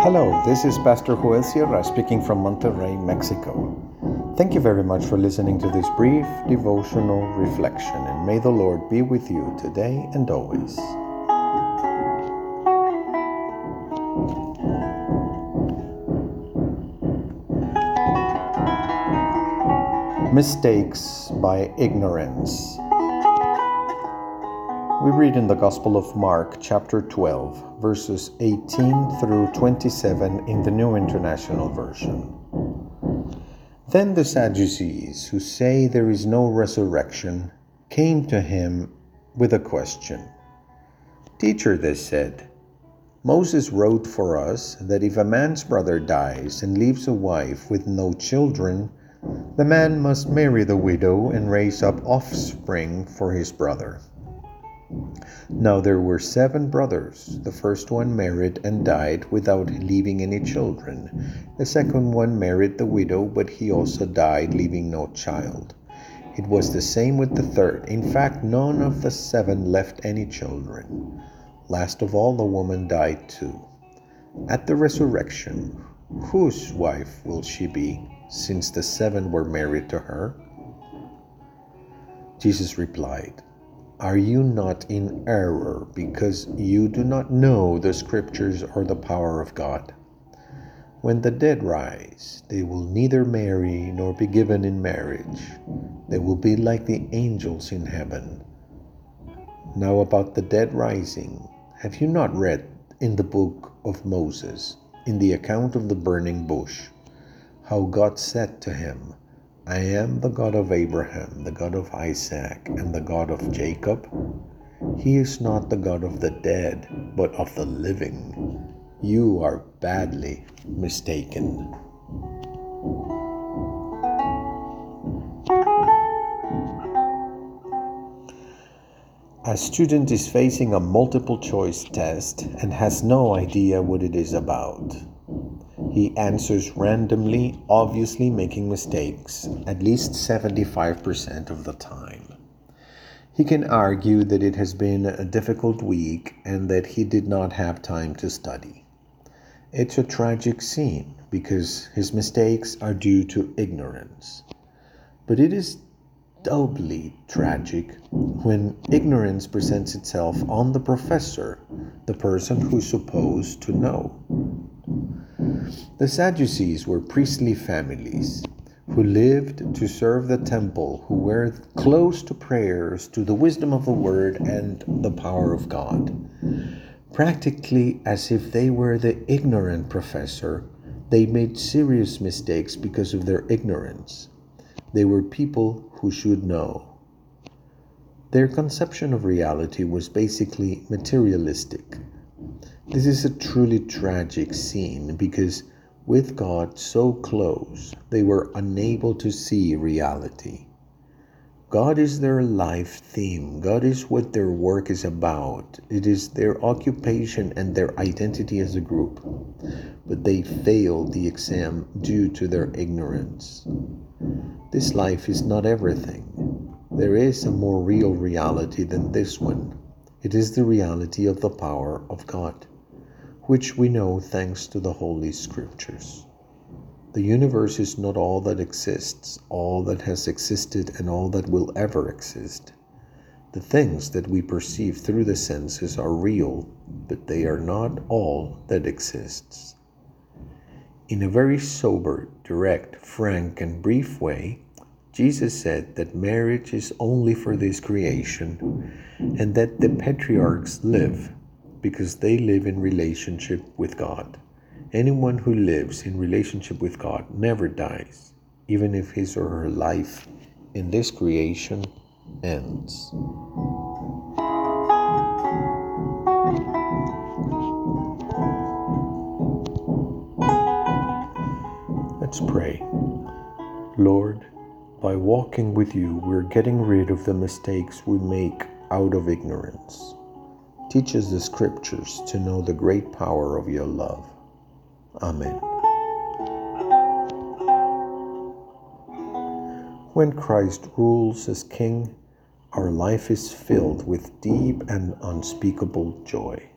Hello, this is Pastor Joel Sierra speaking from Monterrey, Mexico. Thank you very much for listening to this brief devotional reflection, and may the Lord be with you today and always. Mistakes by ignorance. We read in the Gospel of Mark, chapter 12, verses 18 through 27 in the New International Version. Then the Sadducees, who say there is no resurrection, came to him with a question. Teacher, they said, Moses wrote for us that if a man's brother dies and leaves a wife with no children, the man must marry the widow and raise up offspring for his brother. Now there were seven brothers. The first one married and died without leaving any children. The second one married the widow, but he also died, leaving no child. It was the same with the third. In fact, none of the seven left any children. Last of all, the woman died too. At the resurrection, whose wife will she be, since the seven were married to her? Jesus replied, are you not in error because you do not know the Scriptures or the power of God? When the dead rise, they will neither marry nor be given in marriage. They will be like the angels in heaven. Now, about the dead rising, have you not read in the book of Moses, in the account of the burning bush, how God said to him, I am the God of Abraham, the God of Isaac, and the God of Jacob. He is not the God of the dead, but of the living. You are badly mistaken. A student is facing a multiple choice test and has no idea what it is about. He answers randomly, obviously making mistakes, at least 75% of the time. He can argue that it has been a difficult week and that he did not have time to study. It's a tragic scene because his mistakes are due to ignorance. But it is doubly tragic when ignorance presents itself on the professor, the person who's supposed to know. The Sadducees were priestly families who lived to serve the temple, who were close to prayers, to the wisdom of the word, and the power of God. Practically as if they were the ignorant professor, they made serious mistakes because of their ignorance. They were people who should know. Their conception of reality was basically materialistic. This is a truly tragic scene because with God so close, they were unable to see reality. God is their life theme. God is what their work is about. It is their occupation and their identity as a group. But they failed the exam due to their ignorance. This life is not everything. There is a more real reality than this one. It is the reality of the power of God which we know thanks to the Holy Scriptures. The universe is not all that exists, all that has existed, and all that will ever exist. The things that we perceive through the senses are real, but they are not all that exists. In a very sober, direct, frank, and brief way, Jesus said that marriage is only for this creation and that the patriarchs live because they live in relationship with God. Anyone who lives in relationship with God never dies, even if his or her life in this creation ends. Let's pray. Lord, by walking with you, we're getting rid of the mistakes we make out of ignorance. Teach us the scriptures to know the great power of your love. Amen. When Christ rules as King, our life is filled with deep and unspeakable joy.